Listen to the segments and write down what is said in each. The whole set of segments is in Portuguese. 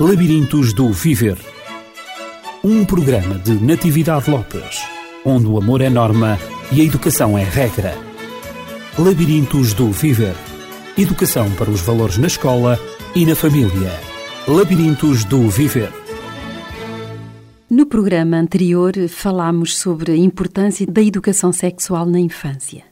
Labirintos do Viver. Um programa de Natividade Lopes, onde o amor é norma e a educação é regra. Labirintos do Viver. Educação para os valores na escola e na família. Labirintos do Viver. No programa anterior falámos sobre a importância da educação sexual na infância.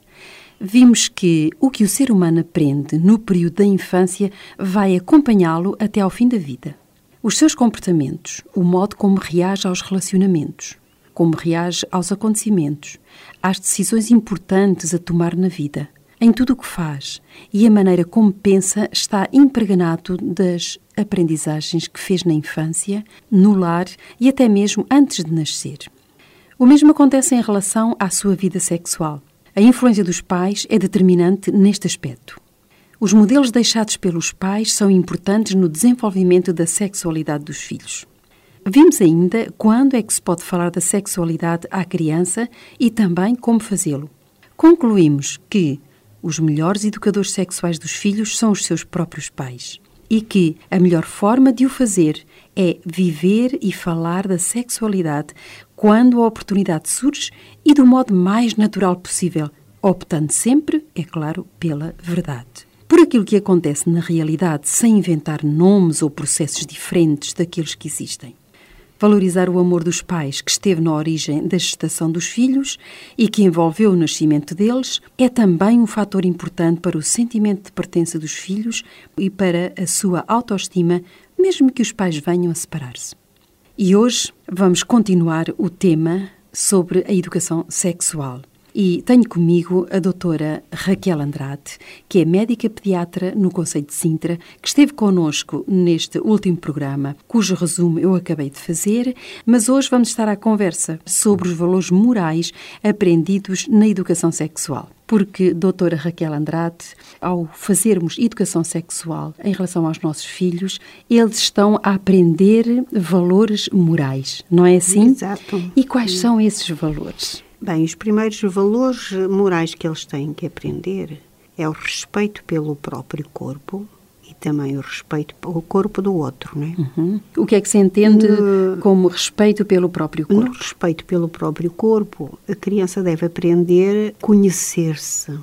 Vimos que o que o ser humano aprende no período da infância vai acompanhá-lo até ao fim da vida. Os seus comportamentos, o modo como reage aos relacionamentos, como reage aos acontecimentos, às decisões importantes a tomar na vida, em tudo o que faz e a maneira como pensa está impregnado das aprendizagens que fez na infância, no lar e até mesmo antes de nascer. O mesmo acontece em relação à sua vida sexual. A influência dos pais é determinante neste aspecto. Os modelos deixados pelos pais são importantes no desenvolvimento da sexualidade dos filhos. Vimos ainda quando é que se pode falar da sexualidade à criança e também como fazê-lo. Concluímos que os melhores educadores sexuais dos filhos são os seus próprios pais e que a melhor forma de o fazer é viver e falar da sexualidade quando a oportunidade surge e do modo mais natural possível, optando sempre, é claro, pela verdade. Por aquilo que acontece na realidade, sem inventar nomes ou processos diferentes daqueles que existem. Valorizar o amor dos pais que esteve na origem da gestação dos filhos e que envolveu o nascimento deles é também um fator importante para o sentimento de pertença dos filhos e para a sua autoestima, mesmo que os pais venham a separar-se. E hoje vamos continuar o tema sobre a educação sexual. E tenho comigo a doutora Raquel Andrade, que é médica pediatra no Conselho de Sintra, que esteve connosco neste último programa, cujo resumo eu acabei de fazer, mas hoje vamos estar à conversa sobre os valores morais aprendidos na educação sexual porque, doutora Raquel Andrade, ao fazermos educação sexual em relação aos nossos filhos, eles estão a aprender valores morais, não é assim? Exato. E quais são esses valores? Bem, os primeiros valores morais que eles têm que aprender é o respeito pelo próprio corpo e também o respeito pelo corpo do outro, não é? Uhum. O que é que se entende no, como respeito pelo próprio corpo? No respeito pelo próprio corpo, a criança deve aprender a conhecer-se.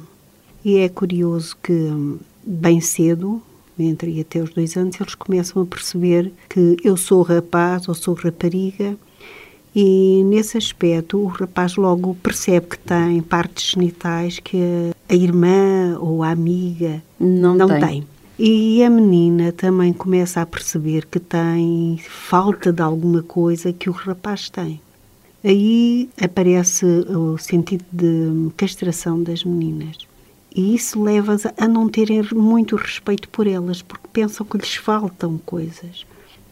E é curioso que, bem cedo, entre até os dois anos, eles começam a perceber que eu sou rapaz ou sou rapariga e nesse aspecto o rapaz logo percebe que tem partes genitais que a irmã ou a amiga não, não tem. tem. E a menina também começa a perceber que tem falta de alguma coisa que o rapaz tem. Aí aparece o sentido de castração das meninas. E isso leva-as a não terem muito respeito por elas, porque pensam que lhes faltam coisas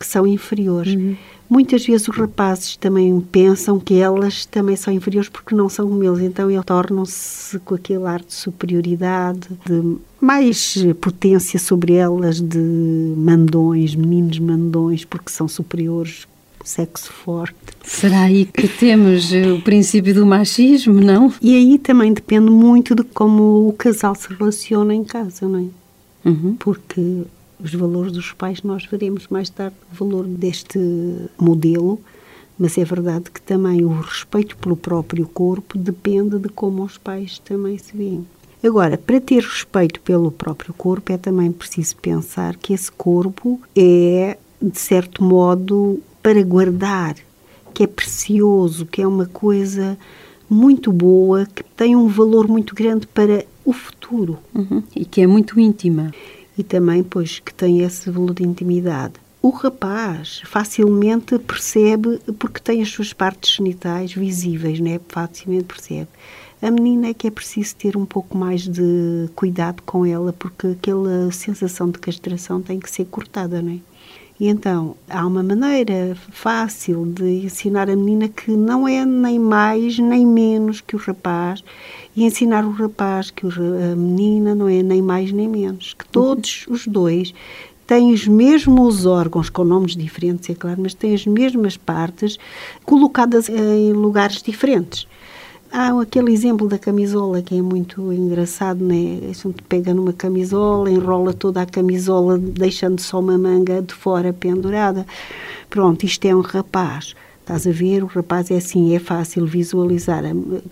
que são inferiores. Uhum. Muitas vezes os rapazes também pensam que elas também são inferiores porque não são como eles, então eles tornam-se com aquele ar de superioridade, de mais potência sobre elas, de mandões, meninos mandões, porque são superiores, sexo forte. Será aí que temos o princípio do machismo, não? E aí também depende muito de como o casal se relaciona em casa, não é? Uhum. Porque os valores dos pais, nós veremos mais tarde o valor deste modelo, mas é verdade que também o respeito pelo próprio corpo depende de como os pais também se veem. Agora, para ter respeito pelo próprio corpo, é também preciso pensar que esse corpo é, de certo modo, para guardar, que é precioso, que é uma coisa muito boa, que tem um valor muito grande para o futuro. Uhum. E que é muito íntima e também pois que tem esse valor de intimidade. O rapaz facilmente percebe porque tem as suas partes genitais visíveis, né? Facilmente percebe. A menina é que é preciso ter um pouco mais de cuidado com ela porque aquela sensação de castração tem que ser cortada, não é? E então, há uma maneira fácil de ensinar a menina que não é nem mais nem menos que o rapaz e ensinar o rapaz que a menina não é nem mais nem menos, que todos os dois têm os mesmos órgãos, com nomes diferentes, é claro, mas têm as mesmas partes colocadas em lugares diferentes. Há aquele exemplo da camisola que é muito engraçado, né? A gente pega numa camisola, enrola toda a camisola, deixando só uma manga de fora pendurada. Pronto, isto é um rapaz. Estás a ver, o rapaz é assim, é fácil visualizar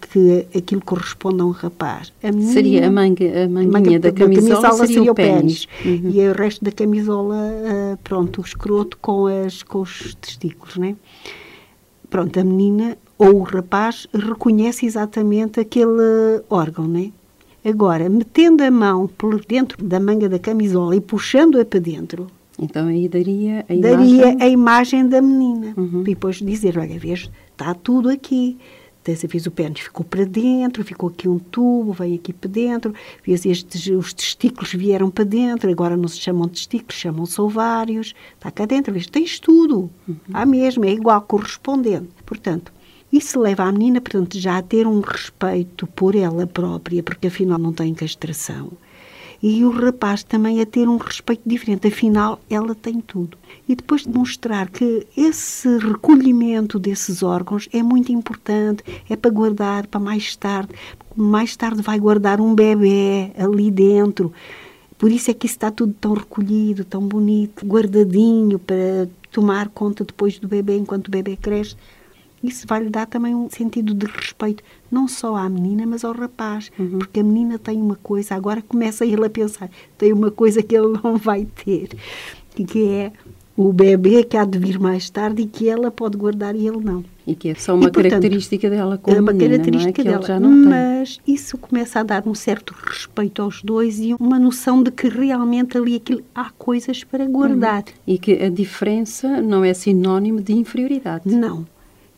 que aquilo corresponde a um rapaz. A menina, seria a manga, a manguinha manga, da, camisola, camisola seria, o pênis. Uhum. E o resto da camisola, uh, pronto, o escroto com, as, com os testículos, né? Pronto, a menina ou o rapaz reconhece exatamente aquele órgão, né? Agora, metendo a mão por dentro da manga da camisola e puxando-a para dentro, então aí daria a daria imagem... a imagem da menina. Uhum. E depois dizer, olha, vês, está tudo aqui. Dessa vez o pênis ficou para dentro, ficou aqui um tubo, veio aqui para dentro, vês estes, os testículos vieram para dentro, agora não se chamam testículos, chamam-se ovários, está cá dentro, vês, tens tudo, uhum. há mesmo, é igual, correspondente. Portanto, isso leva a menina, portanto, já a ter um respeito por ela própria, porque afinal não tem castração e o rapaz também a ter um respeito diferente, afinal ela tem tudo. E depois demonstrar que esse recolhimento desses órgãos é muito importante, é para guardar para mais tarde, mais tarde vai guardar um bebê ali dentro. Por isso é que isso está tudo tão recolhido, tão bonito, guardadinho para tomar conta depois do bebê enquanto o bebê cresce. Isso vai lhe dar também um sentido de respeito, não só à menina, mas ao rapaz. Uhum. Porque a menina tem uma coisa, agora começa ele a pensar, tem uma coisa que ele não vai ter, que é o bebê que há de vir mais tarde e que ela pode guardar e ele não. E que é só uma e, portanto, característica dela como é uma menina, característica não é? dela, mas tem. isso começa a dar um certo respeito aos dois e uma noção de que realmente ali aquilo, há coisas para guardar. Uhum. E que a diferença não é sinónimo de inferioridade. Não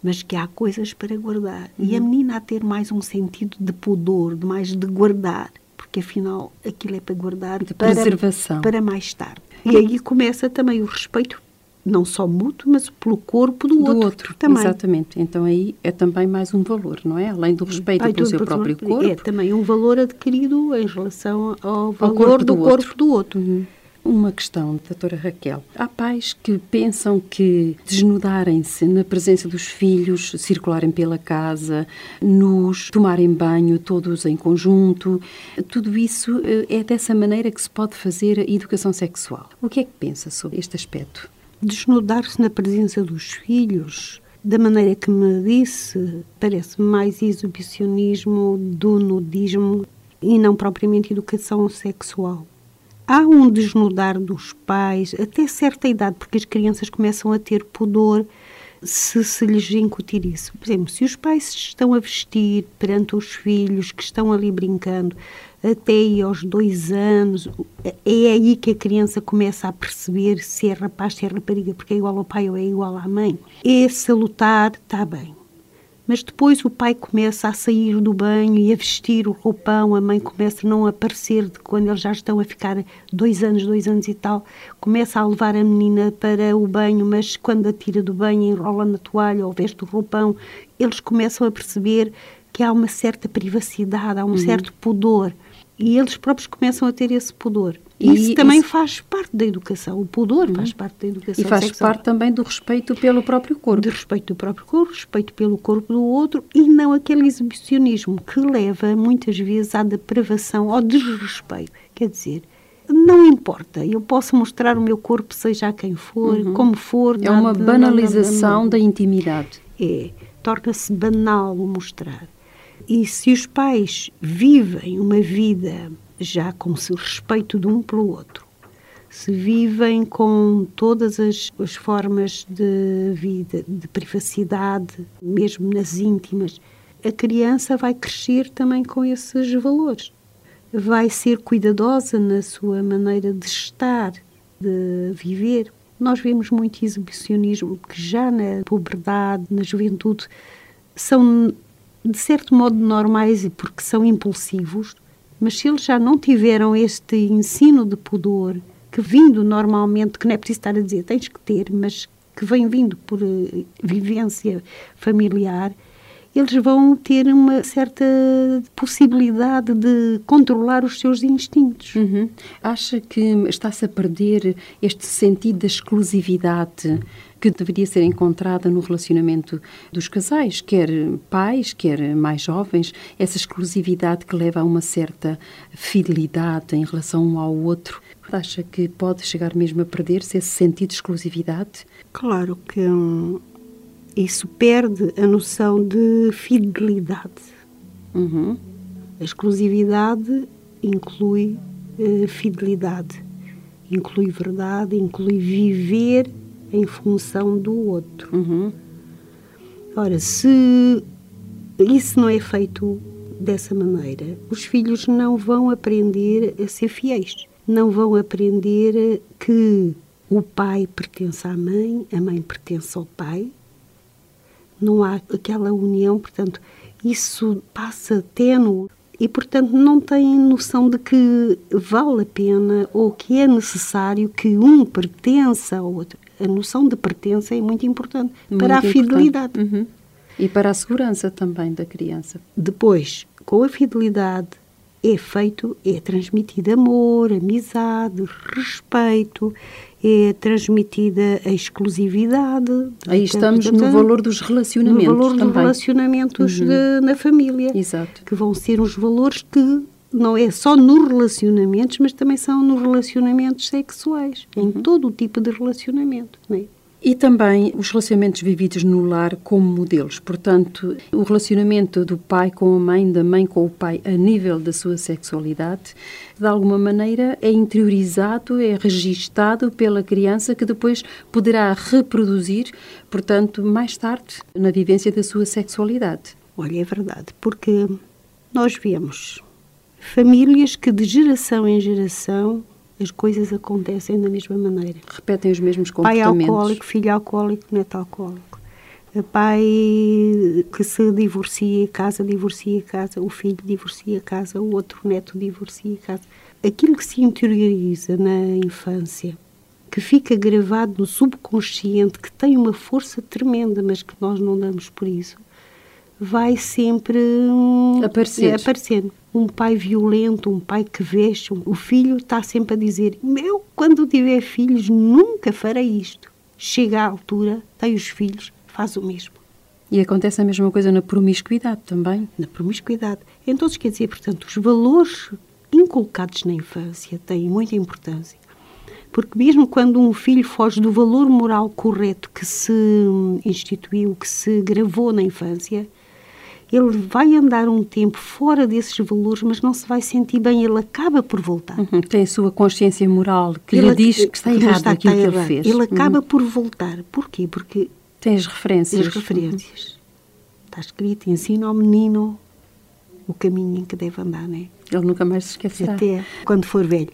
mas que há coisas para guardar. Uhum. E a uhum. menina a ter mais um sentido de pudor, de mais de guardar, porque afinal aquilo é para guardar de para, preservação. para mais tarde. E aí começa também o respeito não só mútuo, mas pelo corpo do, do outro, outro, também. Exatamente. Então aí é também mais um valor, não é? Além do respeito Ai, pelo seu próprio corpo. É também um valor adquirido em relação ao valor ao corpo do, do, corpo do outro. Uhum. Uma questão, doutora Raquel. Há pais que pensam que desnudarem-se na presença dos filhos, circularem pela casa, nos tomarem banho todos em conjunto, tudo isso eh, é dessa maneira que se pode fazer a educação sexual. O que é que pensa sobre este aspecto? Desnudar-se na presença dos filhos da maneira que me disse, parece mais exibicionismo do nudismo e não propriamente educação sexual há um desnudar dos pais até certa idade, porque as crianças começam a ter pudor se se lhes incutir isso. Por exemplo, se os pais estão a vestir perante os filhos que estão ali brincando até aí aos dois anos, é aí que a criança começa a perceber se é rapaz, se é rapariga, porque é igual ao pai ou é igual à mãe. Esse lutar está bem. Mas depois o pai começa a sair do banho e a vestir o roupão, a mãe começa a não aparecer de quando eles já estão a ficar dois anos, dois anos e tal, começa a levar a menina para o banho, mas quando a tira do banho, enrola na toalha ou veste o roupão, eles começam a perceber que há uma certa privacidade, há um uhum. certo pudor. E eles próprios começam a ter esse pudor. E isso também isso... faz parte da educação. O pudor uhum. faz parte da educação. E faz sexual. parte também do respeito pelo próprio corpo. De respeito do próprio corpo, respeito pelo corpo do outro e não aquele exibicionismo que leva muitas vezes à depravação, ao desrespeito. Quer dizer, não importa, eu posso mostrar o meu corpo, seja a quem for, uhum. como for. É uma banalização da intimidade. É, torna-se banal o mostrar. E se os pais vivem uma vida já com o respeito de um pelo outro, se vivem com todas as, as formas de vida, de privacidade, mesmo nas íntimas, a criança vai crescer também com esses valores. Vai ser cuidadosa na sua maneira de estar, de viver. Nós vemos muito exibicionismo que já na puberdade, na juventude, são de certo modo normais e porque são impulsivos, mas se eles já não tiveram este ensino de pudor, que vindo normalmente, que não é preciso estar a dizer, tens que ter, mas que vem vindo por uh, vivência familiar, eles vão ter uma certa possibilidade de controlar os seus instintos. Uhum. Acha que está-se a perder este sentido da exclusividade que deveria ser encontrada no relacionamento dos casais, quer pais, quer mais jovens, essa exclusividade que leva a uma certa fidelidade em relação um ao outro. Acha que pode chegar mesmo a perder-se esse sentido de exclusividade? Claro que hum, isso perde a noção de fidelidade. Uhum. A exclusividade inclui uh, fidelidade, inclui verdade, inclui viver em função do outro. Uhum. Ora, se isso não é feito dessa maneira, os filhos não vão aprender a ser fiéis. Não vão aprender que o pai pertence à mãe, a mãe pertence ao pai. Não há aquela união, portanto, isso passa tênue e, portanto, não têm noção de que vale a pena ou que é necessário que um pertença ao outro. A noção de pertença é muito importante muito para a importante. fidelidade. Uhum. E para a segurança também da criança. Depois, com a fidelidade, é feito, é transmitido amor, amizade, respeito, é transmitida a exclusividade. Aí estamos no valor dos relacionamentos. No valor também. dos relacionamentos uhum. de, na família. Exato. Que vão ser os valores que não é só nos relacionamentos, mas também são nos relacionamentos sexuais, uhum. em todo o tipo de relacionamento. Não é? E também os relacionamentos vividos no lar como modelos. Portanto, o relacionamento do pai com a mãe, da mãe com o pai, a nível da sua sexualidade, de alguma maneira é interiorizado, é registado pela criança que depois poderá reproduzir, portanto, mais tarde, na vivência da sua sexualidade. Olha, é verdade, porque nós vemos famílias que de geração em geração as coisas acontecem da mesma maneira. Repetem os mesmos comportamentos. Pai alcoólico, filho alcoólico, neto alcoólico. Pai que se divorcia, casa divorcia, casa, o filho divorcia, casa, o outro neto divorcia, casa. Aquilo que se interioriza na infância, que fica gravado no subconsciente, que tem uma força tremenda, mas que nós não damos por isso, vai sempre hum, aparecer. aparecer um pai violento, um pai que veste, o filho está sempre a dizer: Meu, quando tiver filhos, nunca farei isto. Chega à altura, tem os filhos, faz o mesmo. E acontece a mesma coisa na promiscuidade também? Na promiscuidade. Então, quer dizer, portanto, os valores inculcados na infância têm muita importância. Porque mesmo quando um filho foge do valor moral correto que se instituiu, que se gravou na infância, ele vai andar um tempo fora desses valores, mas não se vai sentir bem, ele acaba por voltar. Uhum, tem a sua consciência moral que ele, lhe diz que está errado está, aquilo que ele fez. Ele acaba uhum. por voltar. Porquê? Porque tem as referências. As referências. Uhum. Está escrito, ensina ao menino o caminho em que deve andar, não é? Ele nunca mais se esquecerá. Até quando for velho.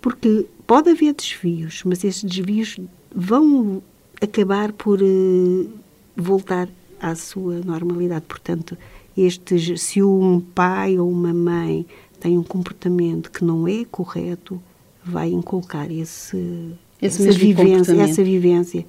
Porque pode haver desvios, mas esses desvios vão acabar por uh, voltar à sua normalidade. Portanto, estes, se um pai ou uma mãe tem um comportamento que não é correto, vai inculcar esse, esse essa, vivência, essa vivência.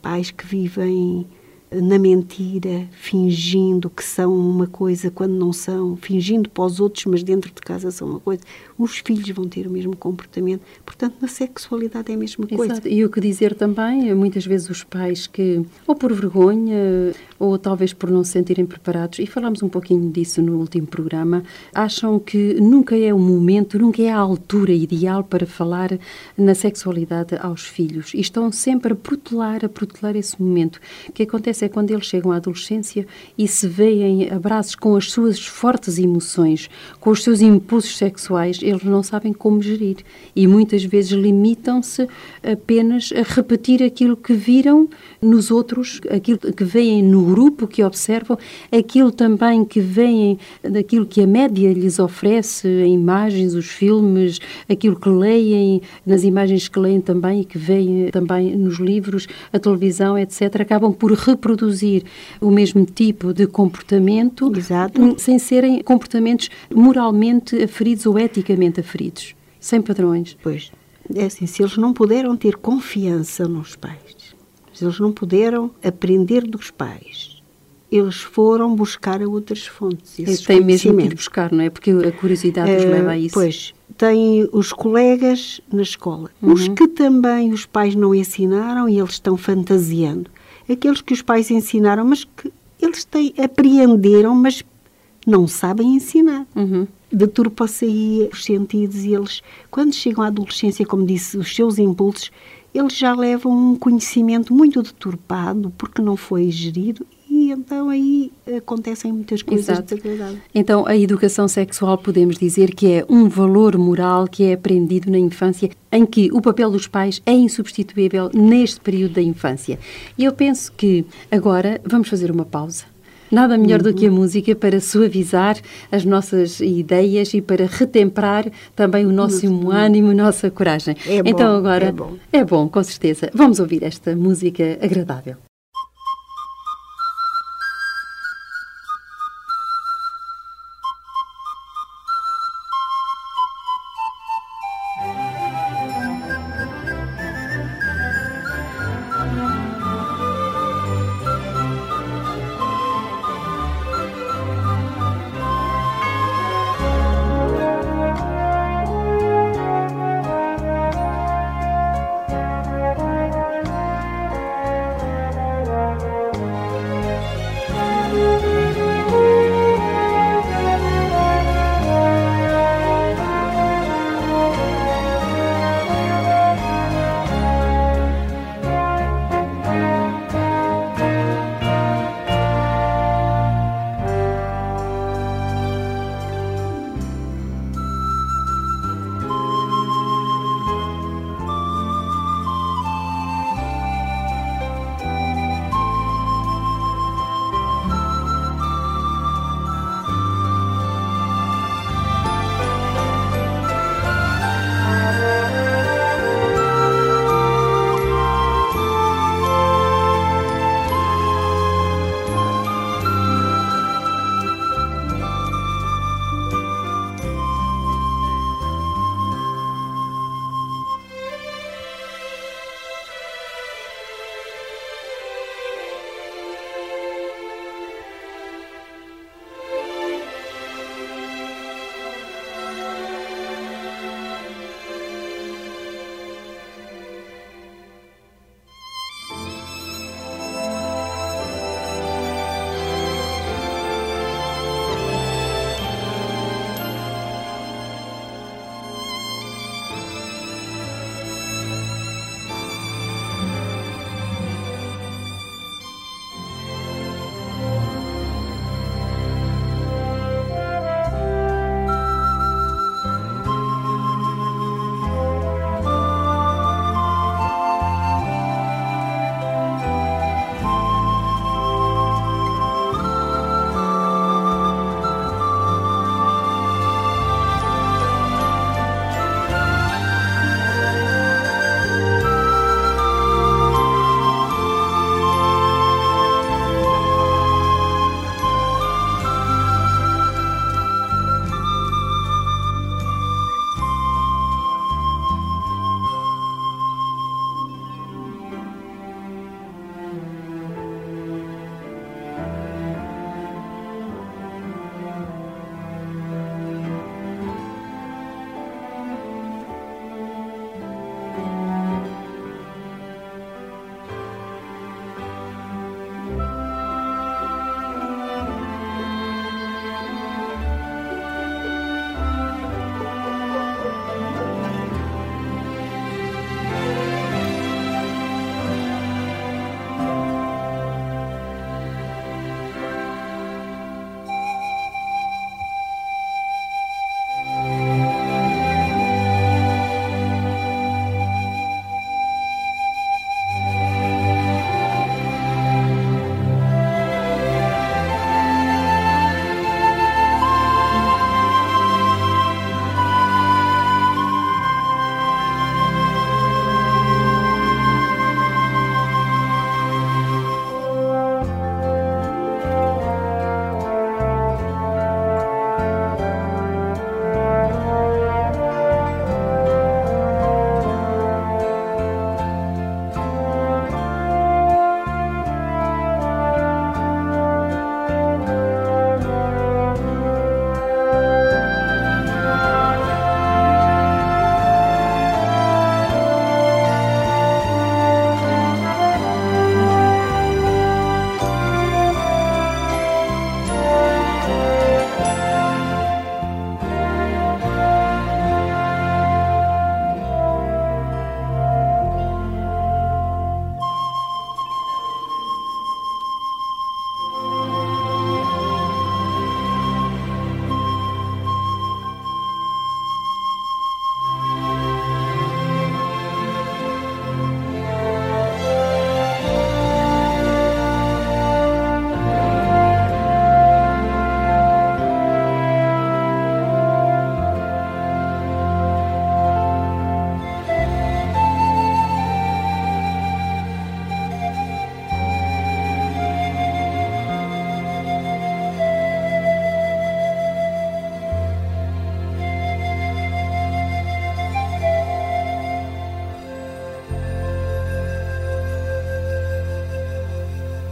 Pais que vivem na mentira, fingindo que são uma coisa quando não são, fingindo para os outros, mas dentro de casa são uma coisa. Os filhos vão ter o mesmo comportamento. Portanto, na sexualidade é a mesma coisa. Exato. E o que dizer também, muitas vezes os pais que, ou por vergonha, ou talvez por não se sentirem preparados, e falámos um pouquinho disso no último programa, acham que nunca é o momento, nunca é a altura ideal para falar na sexualidade aos filhos. E estão sempre a protelar, a protelar esse momento. O que acontece é quando eles chegam à adolescência e se veem abraços com as suas fortes emoções, com os seus impulsos sexuais, eles não sabem como gerir e muitas vezes limitam-se apenas a repetir aquilo que viram nos outros, aquilo que veem no grupo, que observam, aquilo também que veem daquilo que a média lhes oferece, imagens, os filmes, aquilo que leem, nas imagens que leem também e que veem também nos livros, a televisão, etc., acabam por reproduzir reproduzir o mesmo tipo de comportamento Exato. sem serem comportamentos moralmente aferidos ou eticamente aferidos, sem padrões. Pois, é assim, se eles não puderam ter confiança nos pais, se eles não puderam aprender dos pais, eles foram buscar a outras fontes. Tem mesmo que ir buscar, não é? Porque a curiosidade os leva a isso. Pois, têm os colegas na escola, uhum. os que também os pais não ensinaram e eles estão fantasiando. Aqueles que os pais ensinaram, mas que eles têm, apreenderam, mas não sabem ensinar. Uhum. Deturpa-se aí os sentidos e eles, quando chegam à adolescência, como disse, os seus impulsos, eles já levam um conhecimento muito deturpado porque não foi gerido e então aí acontecem muitas coisas desagradáveis. Então a educação sexual podemos dizer que é um valor moral que é aprendido na infância, em que o papel dos pais é insubstituível neste período da infância. E eu penso que agora vamos fazer uma pausa. Nada melhor do que a uhum. música para suavizar as nossas ideias e para retemperar também o nosso ânimo, a nossa coragem. É então bom, agora é bom. é bom, com certeza. Vamos ouvir esta música agradável.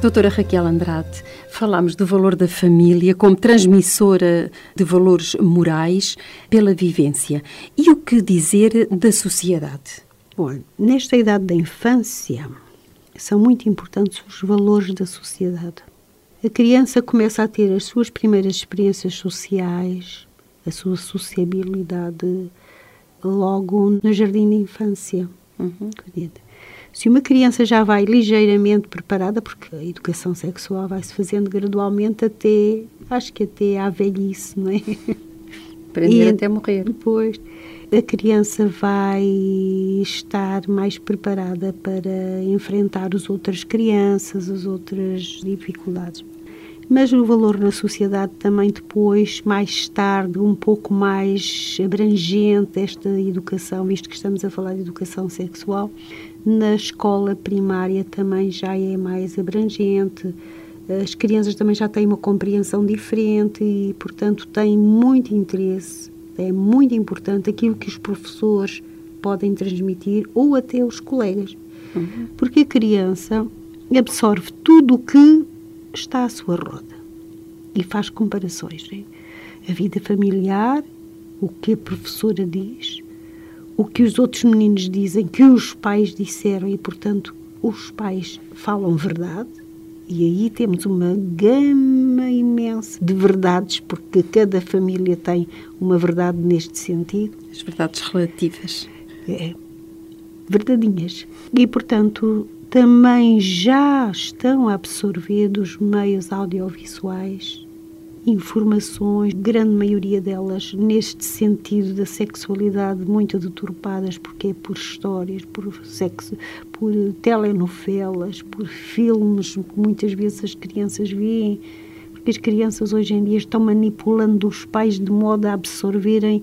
Doutora Raquel Andrade, falámos do valor da família como transmissora de valores morais pela vivência. E o que dizer da sociedade? Bom, nesta idade da infância, são muito importantes os valores da sociedade. A criança começa a ter as suas primeiras experiências sociais, a sua sociabilidade logo no jardim de infância. Uhum. Se uma criança já vai ligeiramente preparada, porque a educação sexual vai se fazendo gradualmente até, acho que até à velhice, não é? Aprender e, até morrer. Depois, a criança vai estar mais preparada para enfrentar as outras crianças, as outras dificuldades. Mas o valor na sociedade também depois, mais tarde, um pouco mais abrangente esta educação, visto que estamos a falar de educação sexual, na escola primária também já é mais abrangente. As crianças também já têm uma compreensão diferente e, portanto, têm muito interesse. É muito importante aquilo que os professores podem transmitir ou até os colegas. Uhum. Porque a criança absorve tudo o que está à sua roda e faz comparações. Né? A vida familiar, o que a professora diz, o que os outros meninos dizem, que os pais disseram e, portanto, os pais falam verdade. E aí temos uma gama imensa de verdades, porque cada família tem uma verdade neste sentido. As verdades relativas. É, verdadinhas. E, portanto, também já estão a absorver dos meios audiovisuais informações, grande maioria delas neste sentido da sexualidade muito deturpadas, porque é por histórias, por sexo, por telenovelas, por filmes que muitas vezes as crianças veem, porque as crianças hoje em dia estão manipulando os pais de modo a absorverem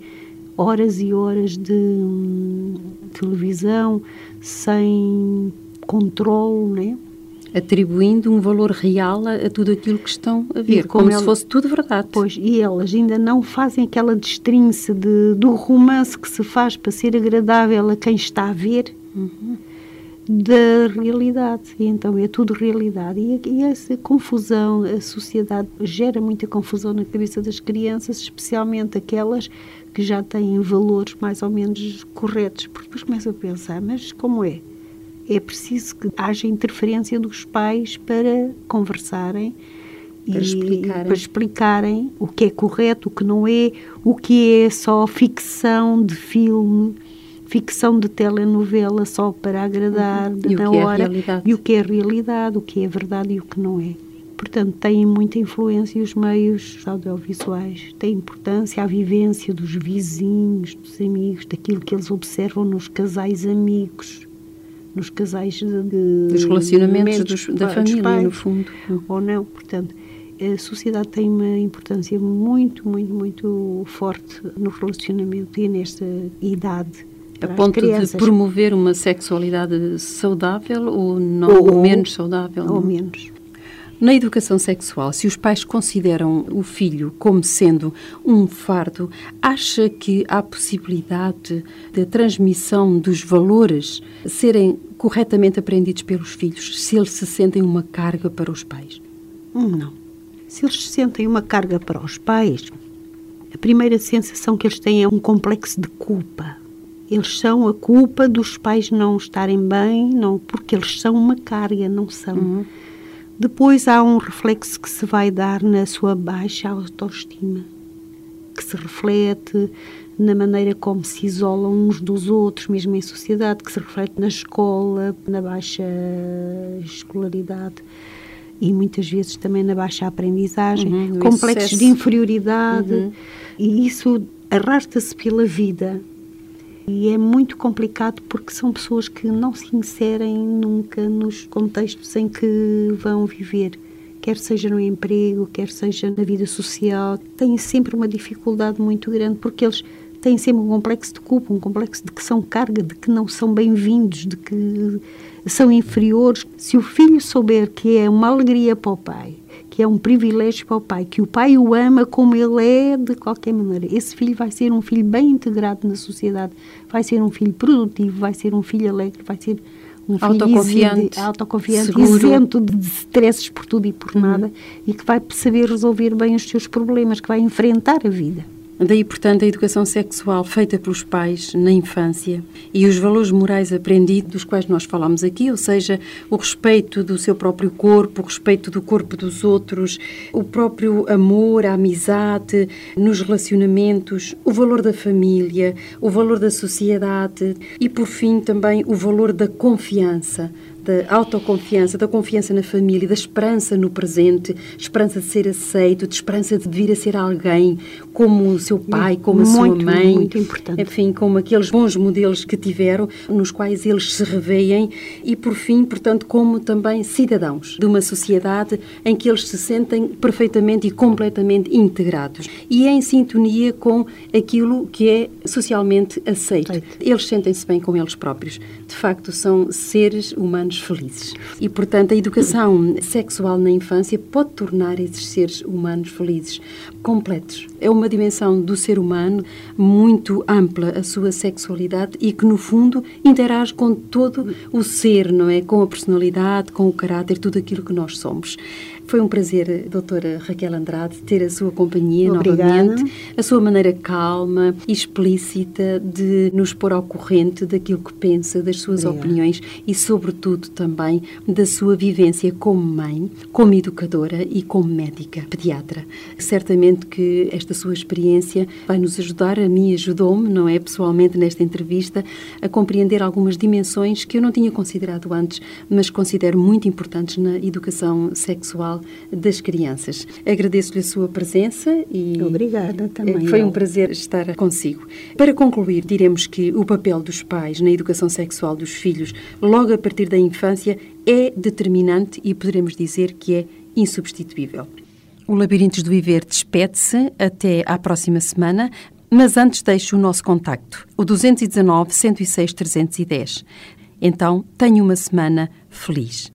horas e horas de hum, televisão sem controle, né? Atribuindo um valor real a, a tudo aquilo que estão a ver, como, como se fosse tudo verdade. Pois, e elas ainda não fazem aquela destrinça de, do romance que se faz para ser agradável a quem está a ver. Uhum. Da realidade, e então é tudo realidade. E, e essa confusão, a sociedade gera muita confusão na cabeça das crianças, especialmente aquelas que já têm valores mais ou menos corretos, porque depois começam a pensar: mas como é? É preciso que haja interferência dos pais para conversarem para, e, explicarem. para explicarem o que é correto, o que não é, o que é só ficção de filme, ficção de telenovela só para agradar uhum. e na o hora é e o que é realidade, o que é verdade e o que não é. Portanto, têm muita influência os meios audiovisuais, têm importância a vivência dos vizinhos, dos amigos, daquilo que eles observam nos casais amigos, nos casais de, de dos relacionamentos dos, da família, pais, no fundo. Ou não, portanto, a sociedade tem uma importância muito, muito, muito forte no relacionamento e nesta idade. A ponto de promover uma sexualidade saudável ou não ou, ou menos saudável? Ou não? menos. Na educação sexual, se os pais consideram o filho como sendo um fardo, acha que há possibilidade da transmissão dos valores serem corretamente aprendidos pelos filhos, se eles se sentem uma carga para os pais? Não. Se eles se sentem uma carga para os pais, a primeira sensação que eles têm é um complexo de culpa. Eles são a culpa dos pais não estarem bem, não, porque eles são uma carga, não são. Uhum. Depois há um reflexo que se vai dar na sua baixa autoestima, que se reflete na maneira como se isolam uns dos outros, mesmo em sociedade, que se reflete na escola, na baixa escolaridade e muitas vezes também na baixa aprendizagem, uhum, complexos excesso. de inferioridade, uhum. e isso arrasta-se pela vida. E é muito complicado porque são pessoas que não se inserem nunca nos contextos em que vão viver. Quer seja no emprego, quer seja na vida social, têm sempre uma dificuldade muito grande porque eles têm sempre um complexo de culpa, um complexo de que são carga, de que não são bem-vindos, de que são inferiores. Se o filho souber que é uma alegria para o pai, que é um privilégio para o pai, que o pai o ama como ele é de qualquer maneira. Esse filho vai ser um filho bem integrado na sociedade, vai ser um filho produtivo, vai ser um filho alegre, vai ser um filho autoconfiante, autoconfiante seguro. isento de stresses por tudo e por nada e que vai saber resolver bem os seus problemas, que vai enfrentar a vida. Daí, portanto, a educação sexual feita pelos pais na infância e os valores morais aprendidos, dos quais nós falamos aqui, ou seja, o respeito do seu próprio corpo, o respeito do corpo dos outros, o próprio amor, a amizade nos relacionamentos, o valor da família, o valor da sociedade e, por fim, também o valor da confiança da autoconfiança, da confiança na família, da esperança no presente, esperança de ser aceito, de esperança de vir a ser alguém como o seu pai, como a muito, sua mãe. Muito importante. Enfim, como aqueles bons modelos que tiveram, nos quais eles se reveem e, por fim, portanto, como também cidadãos de uma sociedade em que eles se sentem perfeitamente e completamente integrados e em sintonia com aquilo que é socialmente aceito. Aceito. Eles sentem-se bem com eles próprios. De facto, são seres humanos felizes. E, portanto, a educação sexual na infância pode tornar esses seres humanos felizes, completos. É uma dimensão do ser humano muito ampla, a sua sexualidade, e que, no fundo, interage com todo o ser, não é? Com a personalidade, com o caráter, tudo aquilo que nós somos. Foi um prazer, doutora Raquel Andrade, ter a sua companhia Obrigada. novamente, a sua maneira calma e explícita de nos pôr ao corrente daquilo que pensa, das suas Obrigada. opiniões e, sobretudo, também da sua vivência como mãe, como educadora e como médica pediatra. Certamente que esta sua experiência vai nos ajudar, a mim ajudou-me, não é, pessoalmente nesta entrevista, a compreender algumas dimensões que eu não tinha considerado antes, mas considero muito importantes na educação sexual das crianças. Agradeço-lhe a sua presença e Obrigada também. foi um prazer estar consigo. Para concluir, diremos que o papel dos pais na educação sexual dos filhos, logo a partir da infância, é determinante e poderemos dizer que é insubstituível. O Labirintos do Viver despede-se até à próxima semana, mas antes deixo o nosso contacto, o 219 106 310. Então, tenha uma semana feliz.